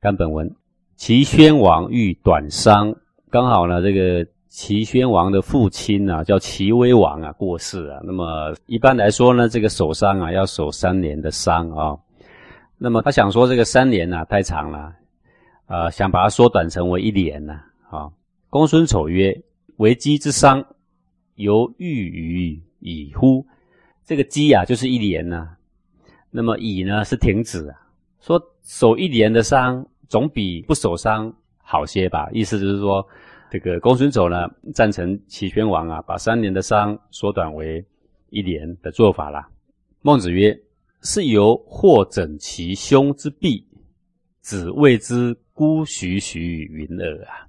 看本文，齐宣王遇短伤，刚好呢，这个齐宣王的父亲啊，叫齐威王啊，过世啊。那么一般来说呢，这个守丧啊，要守三年的丧啊。那么他想说，这个三年啊太长了，呃，想把它缩短成为一年呢。啊，公孙丑曰：“为鸡之丧，犹豫于矣乎？”这个鸡啊，就是一年呢。那么乙呢，是停止啊。说守一年的伤，总比不守伤好些吧？意思就是说，这个公孙丑呢，赞成齐宣王啊，把三年的伤缩短为一年的做法啦。孟子曰：“是由或整其兄之臂，子谓之孤徐徐云耳啊。”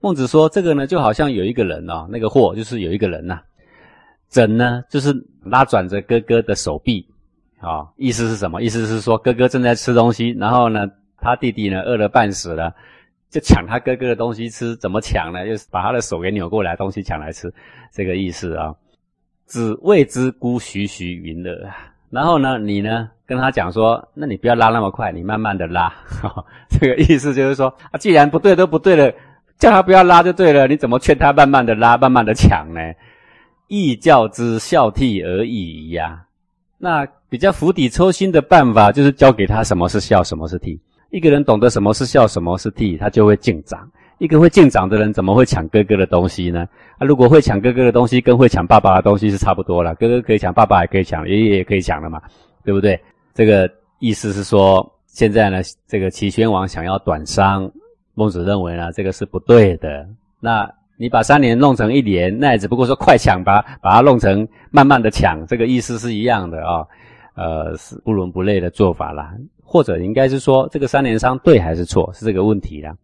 孟子说，这个呢，就好像有一个人哦，那个或就是有一个人呐，整呢就是拉转着哥哥的手臂。啊，意思是什么？意思是说，哥哥正在吃东西，然后呢，他弟弟呢饿得半死了，就抢他哥哥的东西吃。怎么抢呢？就是把他的手给扭过来，东西抢来吃，这个意思啊。子谓之孤徐徐云耳。然后呢，你呢跟他讲说，那你不要拉那么快，你慢慢的拉。这个意思就是说，啊，既然不对都不对了，叫他不要拉就对了。你怎么劝他慢慢的拉，慢慢的抢呢？亦教之孝悌而已呀。那比较釜底抽薪的办法，就是教给他什么是孝，什么是悌。一个人懂得什么是孝，什么是悌，他就会敬长。一个会敬长的人，怎么会抢哥哥的东西呢？啊，如果会抢哥哥的东西，跟会抢爸爸的东西是差不多了。哥哥可以抢，爸爸也可以抢，爷爷也可以抢了嘛，对不对？这个意思是说，现在呢，这个齐宣王想要短商，孟子认为呢，这个是不对的。那。你把三年弄成一年，那也只不过说快抢吧，把它弄成慢慢的抢，这个意思是一样的啊，呃，是不伦不类的做法啦。或者应该是说，这个三年商对还是错，是这个问题啦。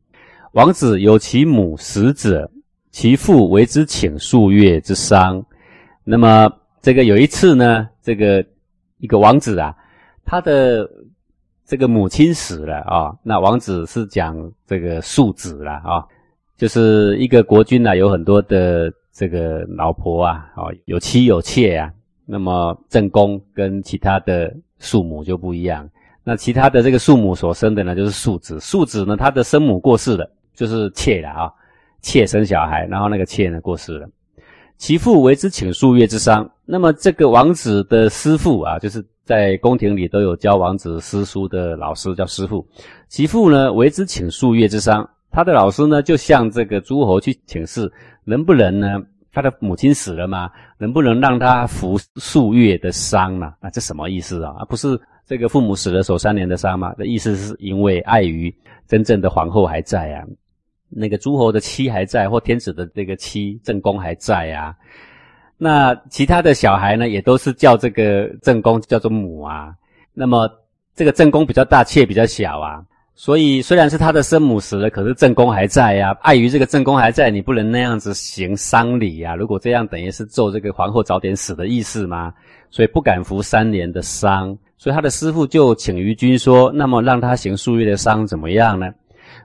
王子有其母死者，其父为之请数月之丧。那么这个有一次呢，这个一个王子啊，他的这个母亲死了啊，那王子是讲这个庶子了啊。就是一个国君呐，有很多的这个老婆啊，哦，有妻有妾啊。那么正宫跟其他的庶母就不一样。那其他的这个庶母所生的呢，就是庶子。庶子呢，他的生母过世了，就是妾了啊。妾生小孩，然后那个妾呢过世了，其父为之请数月之丧。那么这个王子的师父啊，就是在宫廷里都有教王子诗书的老师叫师父。其父呢为之请数月之丧。他的老师呢，就向这个诸侯去请示，能不能呢？他的母亲死了嘛，能不能让他服数月的丧呢？啊，这什么意思啊？啊，不是这个父母死了守三年的丧吗？的意思是因为碍于真正的皇后还在啊，那个诸侯的妻还在，或天子的这个妻正宫还在啊。那其他的小孩呢，也都是叫这个正宫叫做母啊。那么这个正宫比较大，妾比较小啊。所以虽然是他的生母死了，可是正宫还在呀。碍于这个正宫还在，你不能那样子行丧礼呀。如果这样，等于是咒这个皇后早点死的意思吗？所以不敢服三年的丧。所以他的师傅就请于君说：“那么让他行数月的丧怎么样呢？”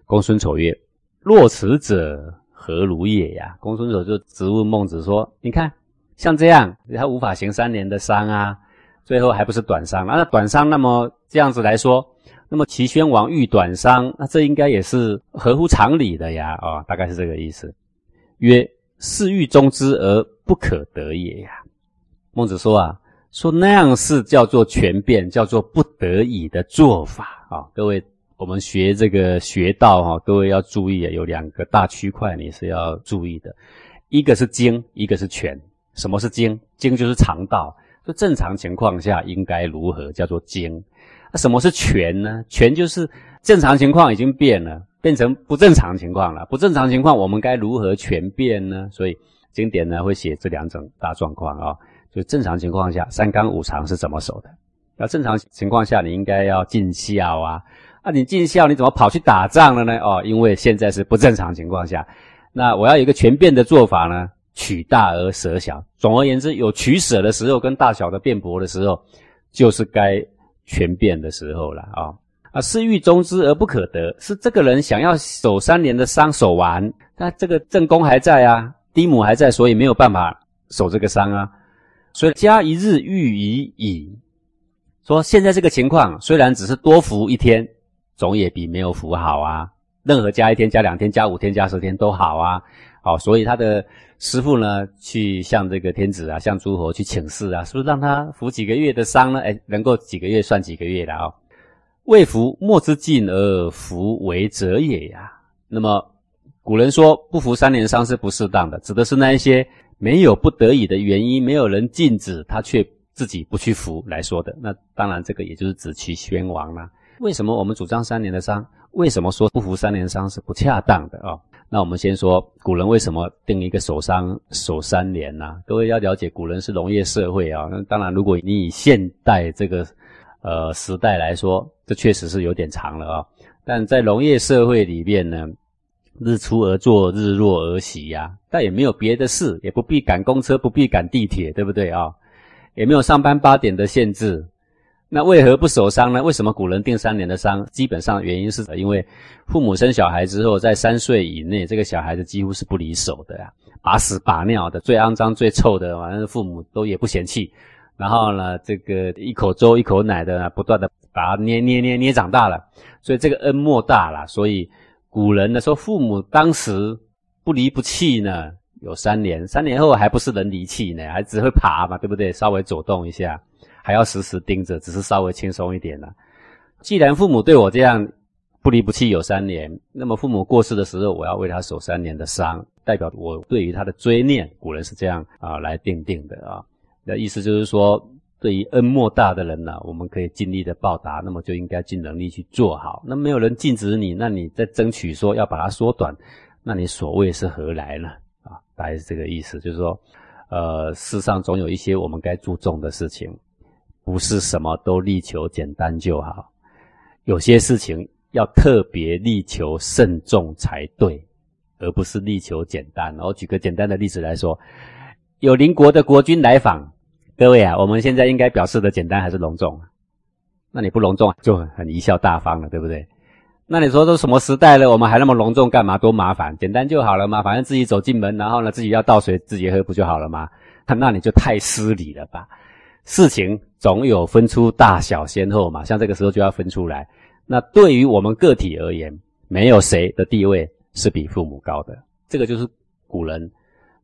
公孙丑曰：“若此者何如也呀？”公孙丑就直问孟子说：“你看，像这样，他无法行三年的丧啊，最后还不是短丧？那短丧，那么这样子来说。”那么齐宣王遇短伤，那这应该也是合乎常理的呀，啊，大概是这个意思。曰：是欲中之而不可得也呀。孟子说啊，说那样是叫做权变，叫做不得已的做法啊。各位，我们学这个学道哈，各位要注意啊，有两个大区块你是要注意的，一个是经，一个是权。什么是经？经就是常道，就正常情况下应该如何，叫做经。什么是权呢？权就是正常情况已经变了，变成不正常情况了。不正常情况，我们该如何权变呢？所以经典呢会写这两种大状况啊，就正常情况下三纲五常是怎么守的？那正常情况下你应该要尽孝啊，啊你尽孝你怎么跑去打仗了呢？哦，因为现在是不正常情况下，那我要有一个权变的做法呢，取大而舍小。总而言之，有取舍的时候跟大小的辩驳的时候，就是该。全变的时候了啊啊！是欲终之而不可得，是这个人想要守三年的丧守完，那这个正宫还在啊，嫡母还在，所以没有办法守这个丧啊。所以加一日欲已矣。说现在这个情况虽然只是多服一天，总也比没有服好啊。任何加一天、加两天、加五天、加十天都好啊。好，所以他的师傅呢，去向这个天子啊，向诸侯去请示啊，是不是让他服几个月的伤呢？哎，能够几个月算几个月的啊？未服莫之尽而服为则也呀。那么古人说不服三年伤是不适当的，指的是那一些没有不得已的原因，没有人禁止他却自己不去服来说的。那当然，这个也就是指齐宣王了。为什么我们主张三年的伤？为什么说不服三年伤是不恰当的啊？那我们先说古人为什么定一个守伤守三年呢？各位要了解，古人是农业社会啊。那当然，如果你以现代这个呃时代来说，这确实是有点长了啊。但在农业社会里面呢，日出而作，日落而息呀，但也没有别的事，也不必赶公车，不必赶地铁，对不对啊？也没有上班八点的限制。那为何不守丧呢？为什么古人定三年的丧？基本上原因是因为父母生小孩之后，在三岁以内，这个小孩子几乎是不离手的呀，把屎把尿的，最肮脏、最臭的，反正父母都也不嫌弃。然后呢，这个一口粥、一口奶的，不断的把它捏捏捏捏长大了，所以这个恩莫大了。所以古人呢说，父母当时不离不弃呢，有三年，三年后还不是人离弃呢，还只会爬嘛，对不对？稍微走动一下。还要时时盯着，只是稍微轻松一点了。既然父母对我这样不离不弃有三年，那么父母过世的时候，我要为他守三年的丧，代表我对于他的追念。古人是这样啊来定定的啊。那意思就是说，对于恩莫大的人呢，我们可以尽力的报答，那么就应该尽能力去做好。那没有人禁止你，那你在争取说要把它缩短，那你所谓是何来呢？啊，大概是这个意思，就是说，呃，世上总有一些我们该注重的事情。不是什么都力求简单就好，有些事情要特别力求慎重才对，而不是力求简单。我举个简单的例子来说，有邻国的国君来访，各位啊，我们现在应该表示的简单还是隆重？那你不隆重就很贻笑大方了，对不对？那你说都什么时代了，我们还那么隆重干嘛？多麻烦，简单就好了嘛，反正自己走进门，然后呢自己要倒水自己喝不就好了吗？那你就太失礼了吧。事情总有分出大小先后嘛，像这个时候就要分出来。那对于我们个体而言，没有谁的地位是比父母高的，这个就是古人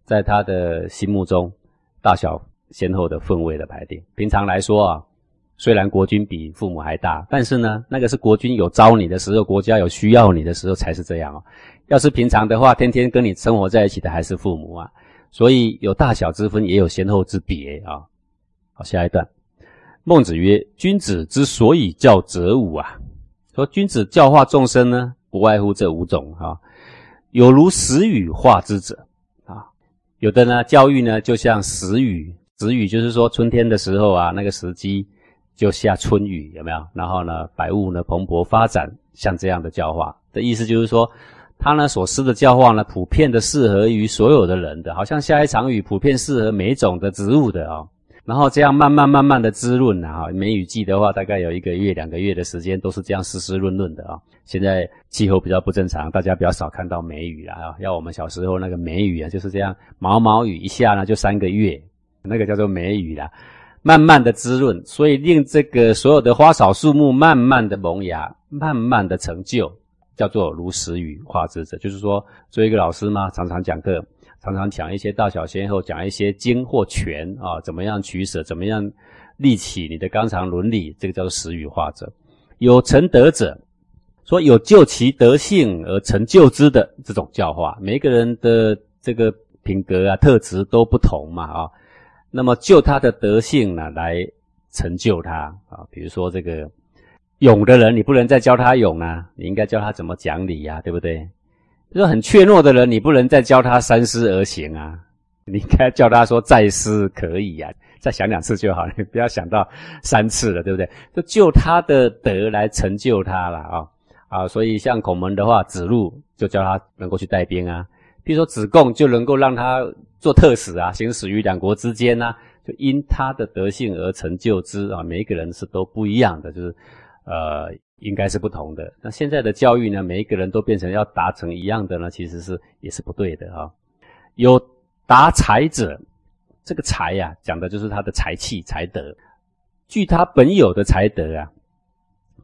在他的心目中大小先后的分位的排定。平常来说啊，虽然国君比父母还大，但是呢，那个是国君有招你的时候，国家有需要你的时候才是这样哦。要是平常的话，天天跟你生活在一起的还是父母啊，所以有大小之分，也有先后之别啊。好下一段，孟子曰：“君子之所以教则五啊，说君子教化众生呢，不外乎这五种啊。有如时雨化之者啊，有的呢教育呢，就像时雨，时雨就是说春天的时候啊，那个时机就下春雨，有没有？然后呢，百物呢蓬勃发展，像这样的教化的意思就是说，他呢所施的教化呢，普遍的适合于所有的人的，好像下一场雨，普遍适合每种的植物的啊。”然后这样慢慢慢慢的滋润啊，梅雨季的话，大概有一个月、两个月的时间都是这样湿湿润润的啊。现在气候比较不正常，大家比较少看到梅雨了啊。要我们小时候那个梅雨啊，就是这样毛毛雨一下呢就三个月，那个叫做梅雨啦。慢慢的滋润，所以令这个所有的花草树木慢慢的萌芽，慢慢的成就，叫做如时雨化之者。就是说，做一个老师嘛，常常讲课。常常讲一些大小先后，讲一些经或权啊，怎么样取舍，怎么样立起你的纲常伦理，这个叫做时语化者。有成德者，说有就其德性而成就之的这种教化。每个人的这个品格啊、特质都不同嘛啊，那么就他的德性呢来成就他啊。比如说这个勇的人，你不能再教他勇啊，你应该教他怎么讲理呀，对不对？就是很怯懦的人，你不能再教他三思而行啊！你应该教他说再思可以呀，再想两次就好了，不要想到三次了，对不对？就就他的德来成就他了啊啊！所以像孔门的话，子路就教他能够去带兵啊；，比如说子贡就能够让他做特使啊，行使于两国之间呐，就因他的德性而成就之啊。每一个人是都不一样的，就是呃。应该是不同的。那现在的教育呢？每一个人都变成要达成一样的呢？其实是也是不对的啊。有达才者，这个才呀，讲的就是他的才气、才德。据他本有的才德啊，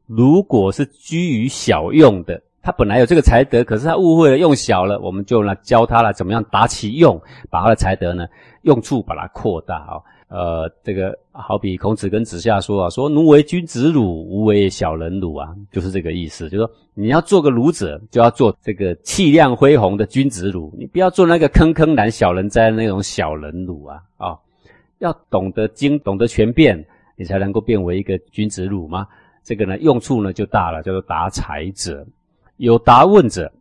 如果是居于小用的，他本来有这个才德，可是他误会了用小了，我们就来教他了怎么样达其用，把他的才德呢用处把它扩大啊。呃，这个好比孔子跟子夏说啊，说奴为君子辱，吾为小人辱啊，就是这个意思。就是说你要做个儒者，就要做这个气量恢宏的君子辱，你不要做那个坑坑难小人哉那种小人辱啊啊！要懂得经，懂得全变，你才能够变为一个君子辱嘛。这个呢，用处呢就大了，叫做达才者。有答问者，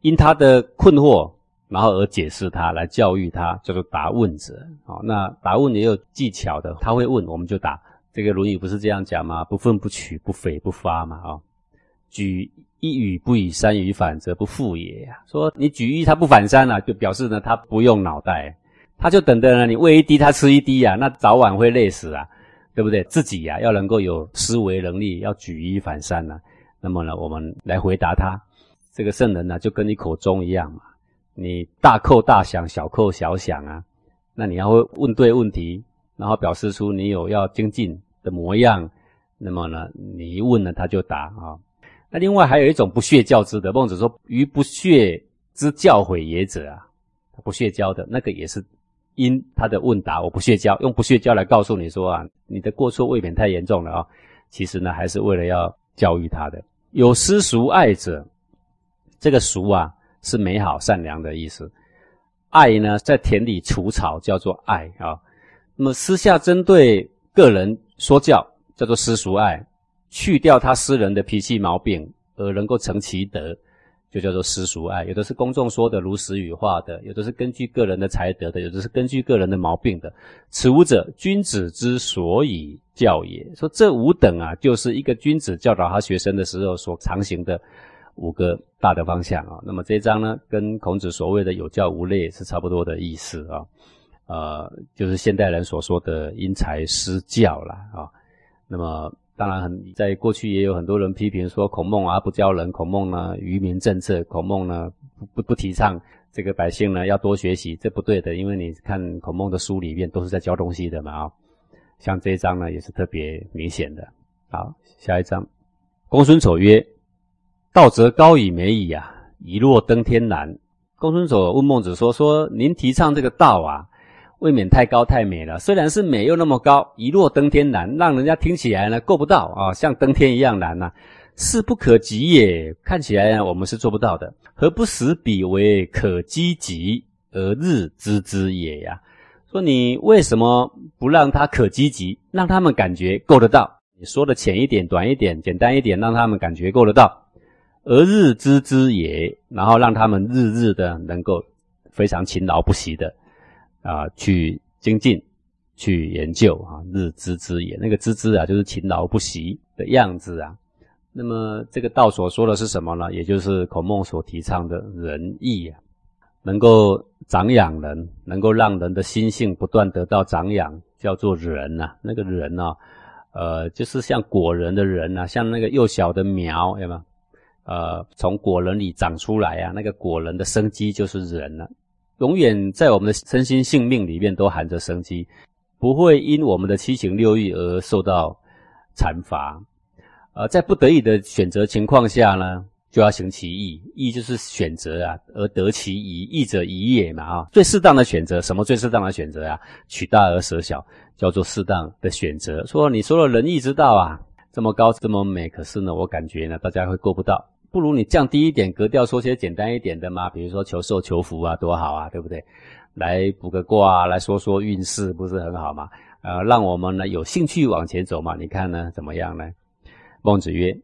因他的困惑。然后而解释他，来教育他，叫做答问者。好，那答问也有技巧的，他会问，我们就答。这个《论语》不是这样讲吗？不愤不取，不悱不发嘛。啊，举一语不以三语反，则不复也呀。说你举一，他不反三了，就表示呢，他不用脑袋，他就等着，你喂一滴，他吃一滴呀，那早晚会累死啊，对不对？自己呀，要能够有思维能力，要举一反三呢。那么呢，我们来回答他，这个圣人呢，就跟你口中一样嘛。你大扣大想，小扣小想啊，那你要会问对问题，然后表示出你有要精进的模样，那么呢，你一问呢，他就答啊。那另外还有一种不屑教之的，孟子说：“于不屑之教诲也者啊，不屑教的那个也是因他的问答，我不屑教，用不屑教来告诉你说啊，你的过错未免太严重了啊。其实呢，还是为了要教育他的。有私俗爱者，这个俗啊。”是美好善良的意思，爱呢，在田里除草叫做爱啊。那么私下针对个人说教叫做私俗爱，去掉他私人的脾气毛病而能够成其德，就叫做私俗爱。有的是公众说的如实语话的，有的是根据个人的才德的，有的是根据个人的毛病的。此五者，君子之所以教也。说这五等啊，就是一个君子教导他学生的时候所常行的。五个大的方向啊，那么这一章呢，跟孔子所谓的有教无类是差不多的意思啊，呃，就是现代人所说的因材施教啦啊。那么当然很，在过去也有很多人批评说孔孟啊不教人，孔孟呢愚民政策，孔孟呢不不不提倡这个百姓呢要多学习，这不对的，因为你看孔孟的书里面都是在教东西的嘛啊。像这一章呢也是特别明显的。好，下一章，公孙丑曰。道则高以美矣啊，以若登天难。公孙丑问孟子说：“说您提倡这个道啊，未免太高太美了。虽然是美，又那么高，以若登天难，让人家听起来呢够不到啊，像登天一样难呐，是不可及也。看起来我们是做不到的，何不使彼为可积极而日知之也呀？说你为什么不让他可积极，让他们感觉够得到？你说的浅一点、短一点、简单一点，让他们感觉够得到。”而日知之也，然后让他们日日的能够非常勤劳不息的啊去精进、去研究啊，日知之也。那个知之啊，就是勤劳不息的样子啊。那么这个道所说的是什么呢？也就是孔孟所提倡的仁义啊，能够长养人，能够让人的心性不断得到长养，叫做人呐。那个人呢，呃，就是像果仁的人呐，像那个幼小的苗，有没有？呃，从果仁里长出来啊，那个果仁的生机就是人了。永远在我们的身心性命里面都含着生机，不会因我们的七情六欲而受到惩罚。呃，在不得已的选择情况下呢，就要行其义。义就是选择啊，而得其宜。义者宜也嘛啊，最适当的选择，什么最适当的选择啊？取大而舍小，叫做适当的选择。说你说了仁义之道啊，这么高这么美，可是呢，我感觉呢，大家会够不到。不如你降低一点格调，说些简单一点的嘛，比如说求寿求福啊，多好啊，对不对？来卜个卦啊，来说说运势，不是很好吗？呃，让我们呢有兴趣往前走嘛。你看呢，怎么样呢？孟子曰：“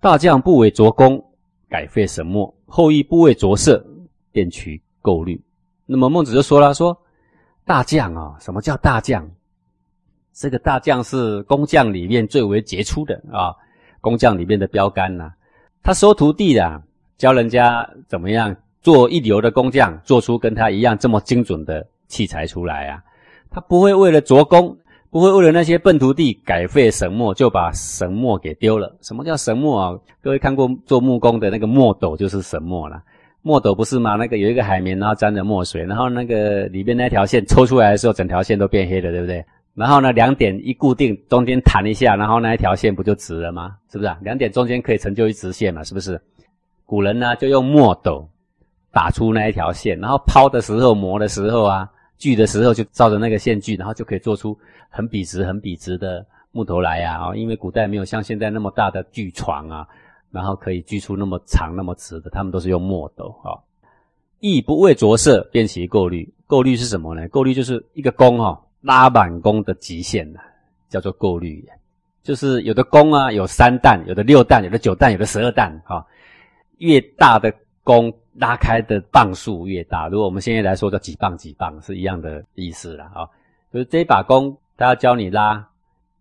大将不为卓功，改废神墨；后羿不为着色，便取垢律。”那么孟子就说了：“说大将啊，什么叫大将？这个大将是工匠里面最为杰出的啊，工匠里面的标杆呐。”他收徒弟的，教人家怎么样做一流的工匠，做出跟他一样这么精准的器材出来啊！他不会为了着工，不会为了那些笨徒弟改废神墨，就把神墨给丢了。什么叫神墨啊？各位看过做木工的那个墨斗就是神墨了。墨斗不是吗？那个有一个海绵，然后沾着墨水，然后那个里面那条线抽出来的时候，整条线都变黑了，对不对？然后呢，两点一固定，中间弹一下，然后那一条线不就直了吗？是不是啊？两点中间可以成就一直线嘛？是不是？古人呢就用墨斗打出那一条线，然后抛的时候、磨的时候啊、锯的时候就照着那个线锯，然后就可以做出很笔直、很笔直的木头来呀！啊，因为古代没有像现在那么大的锯床啊，然后可以锯出那么长、那么直的，他们都是用墨斗啊。亦不为着色，便其过滤。过滤是什么呢？过滤就是一个弓哈，拉满弓的极限呐，叫做过滤。就是有的弓啊，有三弹，有的六弹，有的九弹，有的十二弹哈。越大的弓拉开的磅数越大。如果我们现在来说，叫几磅几磅是一样的意思了啊。就是这把弓，他要教你拉，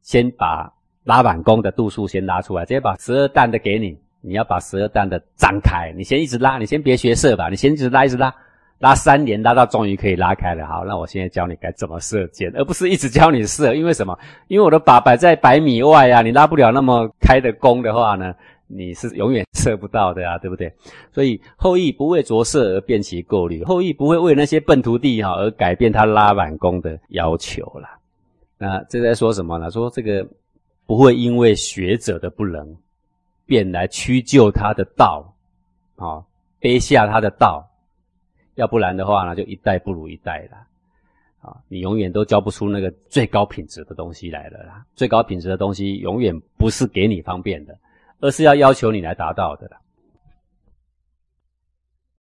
先把拉满弓的度数先拉出来，直接把十二弹的给你。你要把十二弹的张开，你先一直拉，你先别学射吧，你先一直拉，一直拉，拉三年，拉到终于可以拉开了。好，那我现在教你该怎么射箭，而不是一直教你射。因为什么？因为我的靶摆在百米外啊，你拉不了那么开的弓的话呢，你是永远射不到的啊，对不对？所以后羿不为着色而变其过滤，后羿不会为那些笨徒弟哈而改变他拉满弓的要求了。那这在说什么呢？说这个不会因为学者的不能。便来屈就他的道，啊，卑下他的道，要不然的话呢，就一代不如一代了，啊，你永远都教不出那个最高品质的东西来了啦。最高品质的东西永远不是给你方便的，而是要要求你来达到的啦。